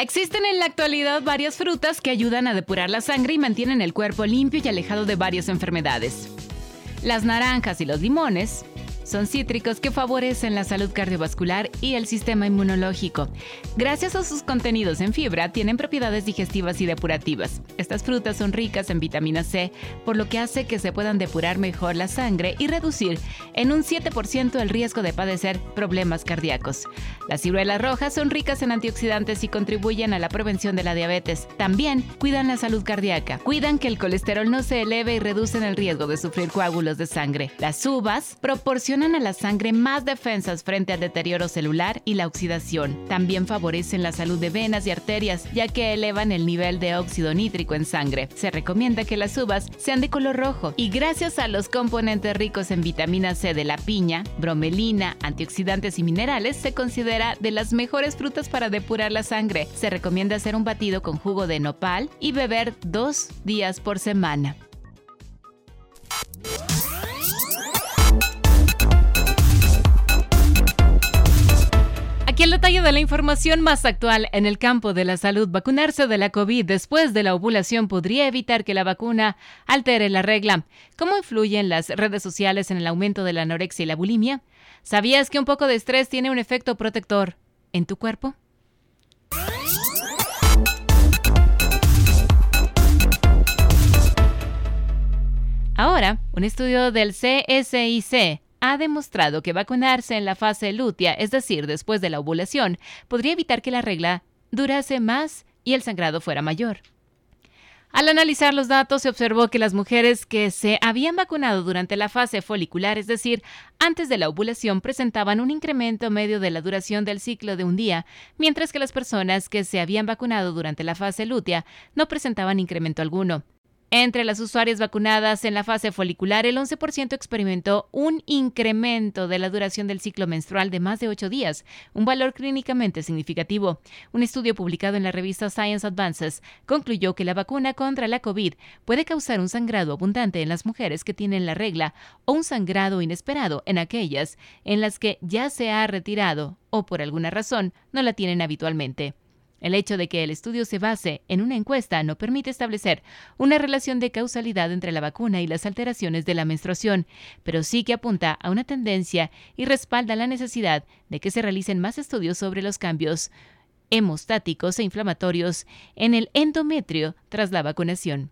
Existen en la actualidad varias frutas que ayudan a depurar la sangre y mantienen el cuerpo limpio y alejado de varias enfermedades. Las naranjas y los limones son cítricos que favorecen la salud cardiovascular y el sistema inmunológico. Gracias a sus contenidos en fibra, tienen propiedades digestivas y depurativas. Estas frutas son ricas en vitamina C, por lo que hace que se puedan depurar mejor la sangre y reducir en un 7% el riesgo de padecer problemas cardíacos. Las ciruelas rojas son ricas en antioxidantes y contribuyen a la prevención de la diabetes. También cuidan la salud cardíaca, cuidan que el colesterol no se eleve y reducen el riesgo de sufrir coágulos de sangre. Las uvas proporcionan a la sangre más defensas frente al deterioro celular y la oxidación. También favorecen la salud de venas y arterias, ya que elevan el nivel de óxido nítrico en sangre. Se recomienda que las uvas sean de color rojo y gracias a los componentes ricos en vitamina C de la piña, bromelina, antioxidantes y minerales, se considera de las mejores frutas para depurar la sangre. Se recomienda hacer un batido con jugo de nopal y beber dos días por semana. Aquí el detalle de la información más actual en el campo de la salud. Vacunarse de la COVID después de la ovulación podría evitar que la vacuna altere la regla. ¿Cómo influyen las redes sociales en el aumento de la anorexia y la bulimia? ¿Sabías que un poco de estrés tiene un efecto protector en tu cuerpo? Ahora, un estudio del CSIC ha demostrado que vacunarse en la fase lútea, es decir, después de la ovulación, podría evitar que la regla durase más y el sangrado fuera mayor. Al analizar los datos, se observó que las mujeres que se habían vacunado durante la fase folicular, es decir, antes de la ovulación, presentaban un incremento medio de la duración del ciclo de un día, mientras que las personas que se habían vacunado durante la fase lútea no presentaban incremento alguno. Entre las usuarias vacunadas en la fase folicular, el 11% experimentó un incremento de la duración del ciclo menstrual de más de 8 días, un valor clínicamente significativo. Un estudio publicado en la revista Science Advances concluyó que la vacuna contra la COVID puede causar un sangrado abundante en las mujeres que tienen la regla o un sangrado inesperado en aquellas en las que ya se ha retirado o por alguna razón no la tienen habitualmente. El hecho de que el estudio se base en una encuesta no permite establecer una relación de causalidad entre la vacuna y las alteraciones de la menstruación, pero sí que apunta a una tendencia y respalda la necesidad de que se realicen más estudios sobre los cambios hemostáticos e inflamatorios en el endometrio tras la vacunación.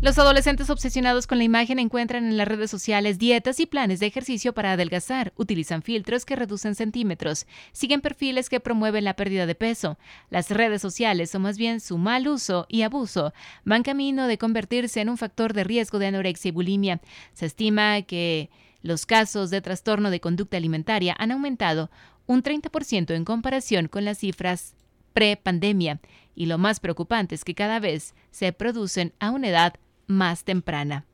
Los adolescentes obsesionados con la imagen encuentran en las redes sociales dietas y planes de ejercicio para adelgazar, utilizan filtros que reducen centímetros, siguen perfiles que promueven la pérdida de peso. Las redes sociales, o más bien su mal uso y abuso, van camino de convertirse en un factor de riesgo de anorexia y bulimia. Se estima que los casos de trastorno de conducta alimentaria han aumentado un 30% en comparación con las cifras pre-pandemia, y lo más preocupante es que cada vez se producen a una edad más temprana.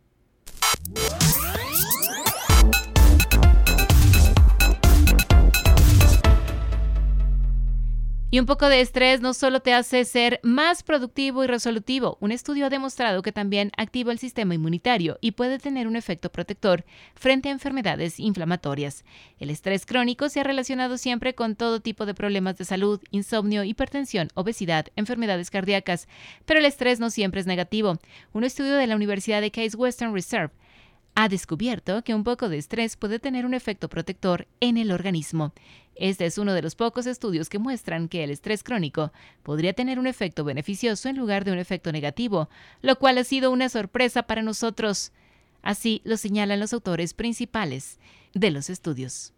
Y un poco de estrés no solo te hace ser más productivo y resolutivo, un estudio ha demostrado que también activa el sistema inmunitario y puede tener un efecto protector frente a enfermedades inflamatorias. El estrés crónico se ha relacionado siempre con todo tipo de problemas de salud, insomnio, hipertensión, obesidad, enfermedades cardíacas, pero el estrés no siempre es negativo. Un estudio de la Universidad de Case Western Reserve ha descubierto que un poco de estrés puede tener un efecto protector en el organismo. Este es uno de los pocos estudios que muestran que el estrés crónico podría tener un efecto beneficioso en lugar de un efecto negativo, lo cual ha sido una sorpresa para nosotros. Así lo señalan los autores principales de los estudios.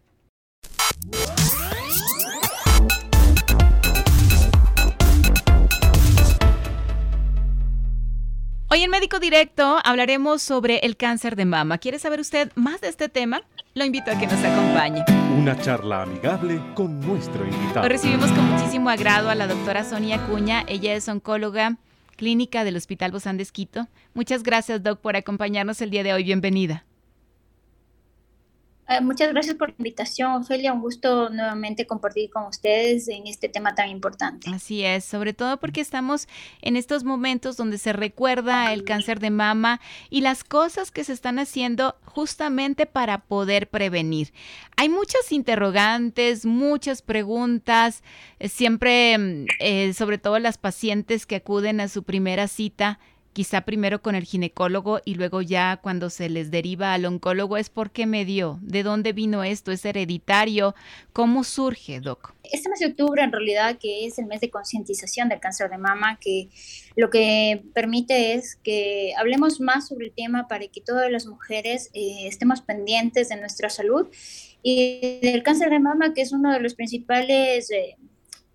En Médico Directo hablaremos sobre el cáncer de mama. ¿Quiere saber usted más de este tema? Lo invito a que nos acompañe. Una charla amigable con nuestro invitado. Lo recibimos con muchísimo agrado a la doctora Sonia Cuña. Ella es oncóloga clínica del Hospital Bozán de Esquito. Muchas gracias, Doc, por acompañarnos el día de hoy. Bienvenida. Eh, muchas gracias por la invitación, Ofelia. Un gusto nuevamente compartir con ustedes en este tema tan importante. Así es, sobre todo porque estamos en estos momentos donde se recuerda el cáncer de mama y las cosas que se están haciendo justamente para poder prevenir. Hay muchas interrogantes, muchas preguntas, eh, siempre, mm, eh, sobre todo las pacientes que acuden a su primera cita quizá primero con el ginecólogo y luego ya cuando se les deriva al oncólogo es porque me dio, de dónde vino esto, es hereditario, cómo surge, doc. Este mes de octubre en realidad que es el mes de concientización del cáncer de mama, que lo que permite es que hablemos más sobre el tema para que todas las mujeres eh, estemos pendientes de nuestra salud y del cáncer de mama, que es uno de los principales... Eh,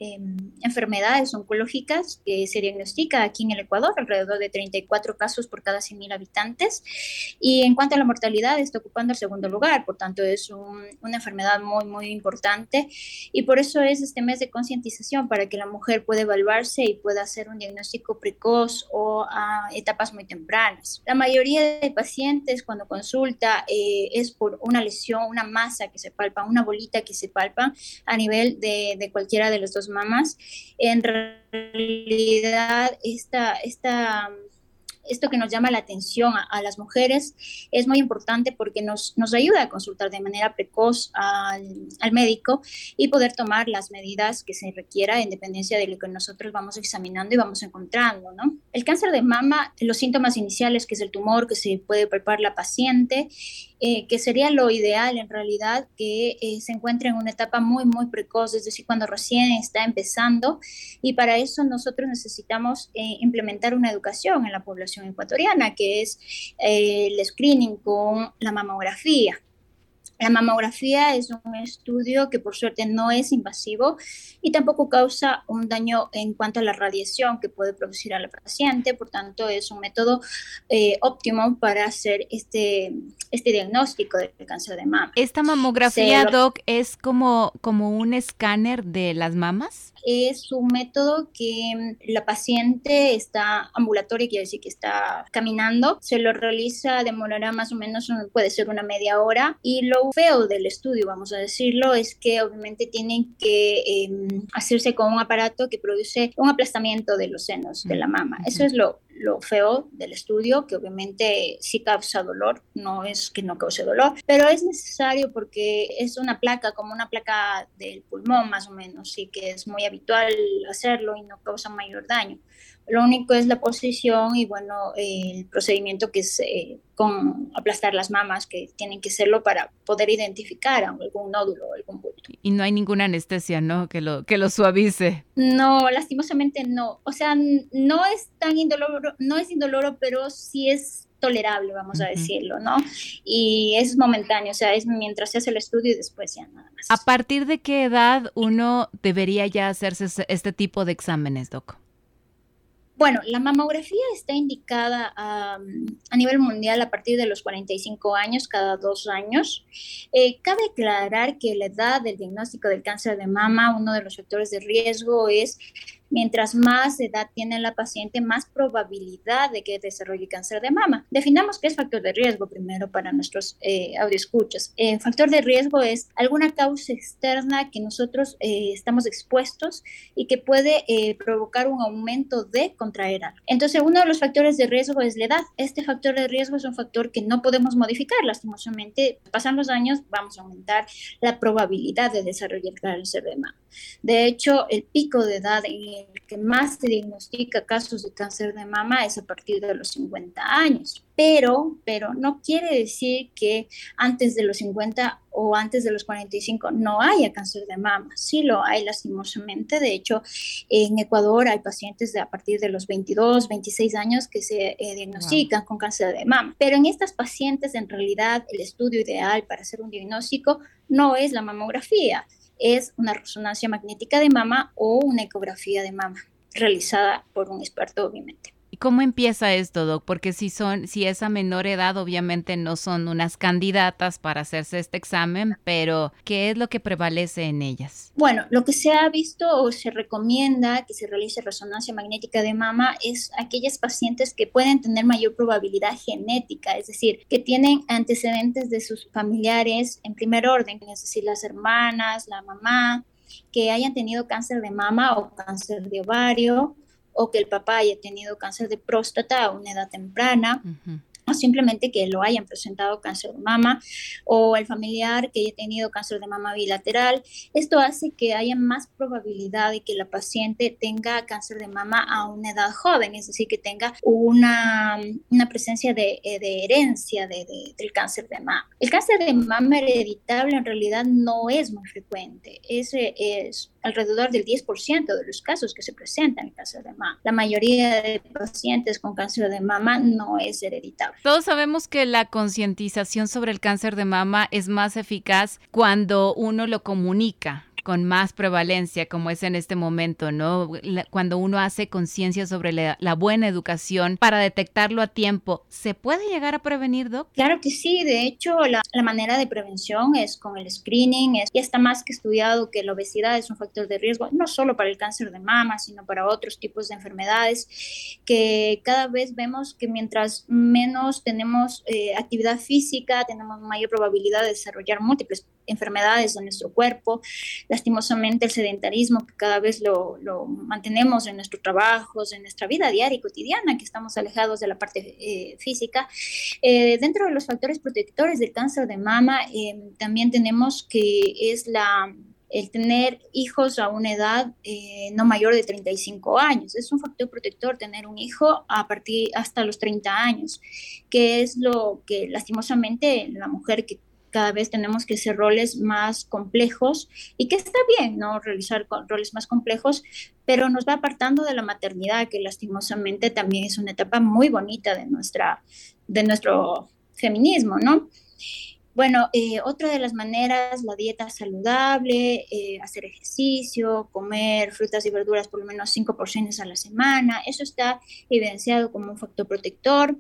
Em, enfermedades oncológicas que se diagnostica aquí en el Ecuador, alrededor de 34 casos por cada 100.000 habitantes. Y en cuanto a la mortalidad, está ocupando el segundo lugar, por tanto es una enfermedad muy, muy importante. Y por eso es este mes de concientización para que la mujer pueda evaluarse y pueda hacer un diagnóstico precoz o a etapas muy tempranas. La mayoría de pacientes cuando consulta eh, es por una lesión, una masa que se palpa, una bolita que se palpa a nivel de, de cualquiera de los dos mamás, en realidad esta, esta esto que nos llama la atención a, las mujeres es muy importante porque nos, nos, ayuda a consultar de manera precoz al, al, médico y poder tomar las medidas que se requiera en dependencia de lo que nosotros vamos examinando y vamos encontrando, ¿no? El cáncer de mama, los síntomas iniciales, que es el tumor que se puede palpar la paciente, eh, que sería lo ideal en realidad que eh, se encuentre en una etapa muy, muy precoz, es decir, cuando recién está empezando. Y para eso nosotros necesitamos eh, implementar una educación en la población ecuatoriana, que es el screening con la mamografía. La mamografía es un estudio que por suerte no es invasivo y tampoco causa un daño en cuanto a la radiación que puede producir a la paciente, por tanto es un método eh, óptimo para hacer este, este diagnóstico del cáncer de mama. ¿Esta mamografía, Doc, es como, como un escáner de las mamas? Es un método que la paciente está ambulatoria, quiere decir que está caminando, se lo realiza, demorará más o menos, puede ser una media hora, y lo feo del estudio, vamos a decirlo, es que obviamente tienen que em, hacerse con un aparato que produce un aplastamiento de los senos de la mama. Eso es lo, lo feo del estudio, que obviamente sí causa dolor, no es que no cause dolor, pero es necesario porque es una placa, como una placa del pulmón más o menos, sí que es muy habitual hacerlo y no causa mayor daño. Lo único es la posición y bueno, el procedimiento que es eh, con aplastar las mamas, que tienen que hacerlo para poder identificar algún nódulo algún. Y no hay ninguna anestesia, ¿no? Que lo, que lo suavice. No, lastimosamente no. O sea, no es tan indoloro, no es indoloro, pero sí es tolerable, vamos a decirlo, ¿no? Y es momentáneo, o sea, es mientras se hace el estudio y después ya nada más. ¿A partir de qué edad uno debería ya hacerse este tipo de exámenes, Doc? Bueno, la mamografía está indicada a nivel mundial a partir de los 45 años, cada dos años. Eh, cabe aclarar que la edad del diagnóstico del cáncer de mama, uno de los factores de riesgo es Mientras más edad tiene la paciente, más probabilidad de que desarrolle cáncer de mama. Definamos qué es factor de riesgo primero para nuestros eh, audioscuchas. El factor de riesgo es alguna causa externa que nosotros eh, estamos expuestos y que puede eh, provocar un aumento de contraer algo. Entonces, uno de los factores de riesgo es la edad. Este factor de riesgo es un factor que no podemos modificar. Lastimosamente, pasan los años, vamos a aumentar la probabilidad de desarrollar cáncer de mama. De hecho, el pico de edad en el que más se diagnostica casos de cáncer de mama es a partir de los 50 años. Pero, pero no quiere decir que antes de los 50 o antes de los 45 no haya cáncer de mama. Sí lo hay lastimosamente. De hecho, en Ecuador hay pacientes de a partir de los 22, 26 años que se eh, diagnostican con cáncer de mama. Pero en estas pacientes, en realidad, el estudio ideal para hacer un diagnóstico no es la mamografía es una resonancia magnética de mama o una ecografía de mama realizada por un experto, obviamente. ¿Cómo empieza esto, Doc? Porque si son, si es a menor edad, obviamente no son unas candidatas para hacerse este examen, pero ¿qué es lo que prevalece en ellas? Bueno, lo que se ha visto o se recomienda que se realice resonancia magnética de mama es aquellas pacientes que pueden tener mayor probabilidad genética, es decir, que tienen antecedentes de sus familiares en primer orden, es decir, las hermanas, la mamá, que hayan tenido cáncer de mama o cáncer de ovario, o que el papá haya tenido cáncer de próstata a una edad temprana o simplemente que lo hayan presentado cáncer de mama o el familiar que haya tenido cáncer de mama bilateral. Esto hace que haya más probabilidad de que la paciente tenga cáncer de mama a una edad joven, es decir, que tenga una, una presencia de, eh, de herencia de, del cáncer de mama. El cáncer de mama hereditable en realidad no es muy frecuente, es, es alrededor del 10% de los casos que se presentan en cáncer de mama. La mayoría de pacientes con cáncer de mama no es hereditable. Todos sabemos que la concientización sobre el cáncer de mama es más eficaz cuando uno lo comunica con más prevalencia como es en este momento, ¿no? cuando uno hace conciencia sobre la, buena educación para detectarlo a tiempo, ¿se puede llegar a prevenir, Doc? Claro que sí, de hecho la, manera de prevención es con el screening, es, ya está más que estudiado que la obesidad es un factor de riesgo, no solo para el cáncer de mama, sino para otros tipos de enfermedades, que cada vez vemos que mientras menos tenemos eh, actividad física, tenemos mayor probabilidad de desarrollar múltiples enfermedades de nuestro cuerpo, lastimosamente el sedentarismo que cada vez lo, mantenemos en nuestros trabajos, en nuestra vida diaria y cotidiana, que estamos alejados de la parte eh, física. Eh, dentro de los factores protectores del cáncer de mama, eh, también tenemos que es la el tener hijos a una edad no mayor de 35 años. Es un factor protector tener un hijo a partir hasta los 30 años, que es lo que lastimosamente la mujer que cada vez tenemos que hacer roles más complejos y que está bien, ¿no? Realizar roles más complejos, pero nos va apartando de la maternidad, que lastimosamente también es una etapa muy bonita de, nuestra, de nuestro feminismo, ¿no? Bueno, eh, otra de las maneras, la dieta saludable, eh, hacer ejercicio, comer frutas y verduras por lo menos cinco porciones a la semana, eso está evidenciado como un factor protector.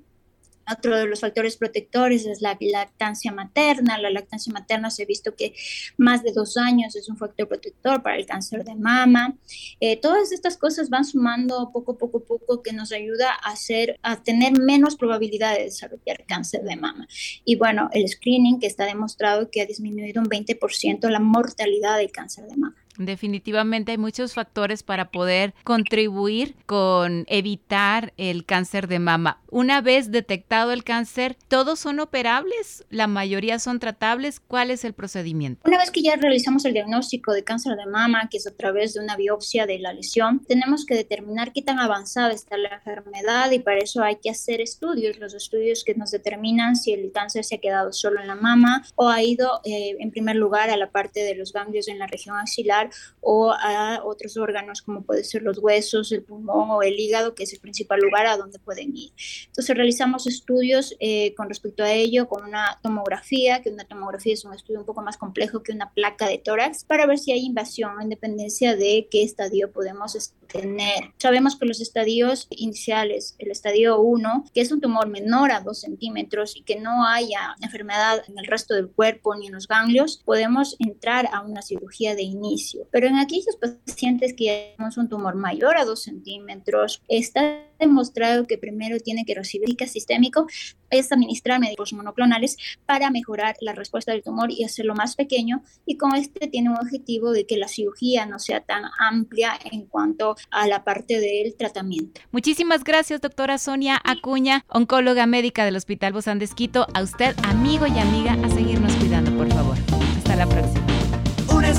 Otro de los factores protectores es la lactancia materna. La lactancia materna se ha visto que más de dos años es un factor protector para el cáncer de mama. Eh, todas estas cosas van sumando poco, poco, poco que nos ayuda a, hacer, a tener menos probabilidad de desarrollar cáncer de mama. Y bueno, el screening que está demostrado que ha disminuido un 20% la mortalidad del cáncer de mama. Definitivamente hay muchos factores para poder contribuir con evitar el cáncer de mama. Una vez detectado el cáncer, ¿todos son operables? ¿La mayoría son tratables? ¿Cuál es el procedimiento? Una vez que ya realizamos el diagnóstico de cáncer de mama, que es a través de una biopsia de la lesión, tenemos que determinar qué tan avanzada está la enfermedad y para eso hay que hacer estudios, los estudios que nos determinan si el cáncer se ha quedado solo en la mama o ha ido eh, en primer lugar a la parte de los ganglios en la región axilar o a otros órganos como pueden ser los huesos, el pulmón o el hígado, que es el principal lugar a donde pueden ir. Entonces realizamos estudios eh, con respecto a ello con una tomografía, que una tomografía es un estudio un poco más complejo que una placa de tórax, para ver si hay invasión en dependencia de qué estadio podemos tener. Sabemos que los estadios iniciales, el estadio 1, que es un tumor menor a 2 centímetros y que no haya enfermedad en el resto del cuerpo ni en los ganglios, podemos entrar a una cirugía de inicio pero en aquellos pacientes que tenemos un tumor mayor a 2 centímetros, está demostrado que primero tiene que recibir sistémico, es administrar médicos monoclonales para mejorar la respuesta del tumor y hacerlo más pequeño. Y con este tiene un objetivo de que la cirugía no sea tan amplia en cuanto a la parte del tratamiento. Muchísimas gracias, doctora Sonia Acuña, oncóloga médica del Hospital Bozán de Esquito. A usted, amigo y amiga, a seguirnos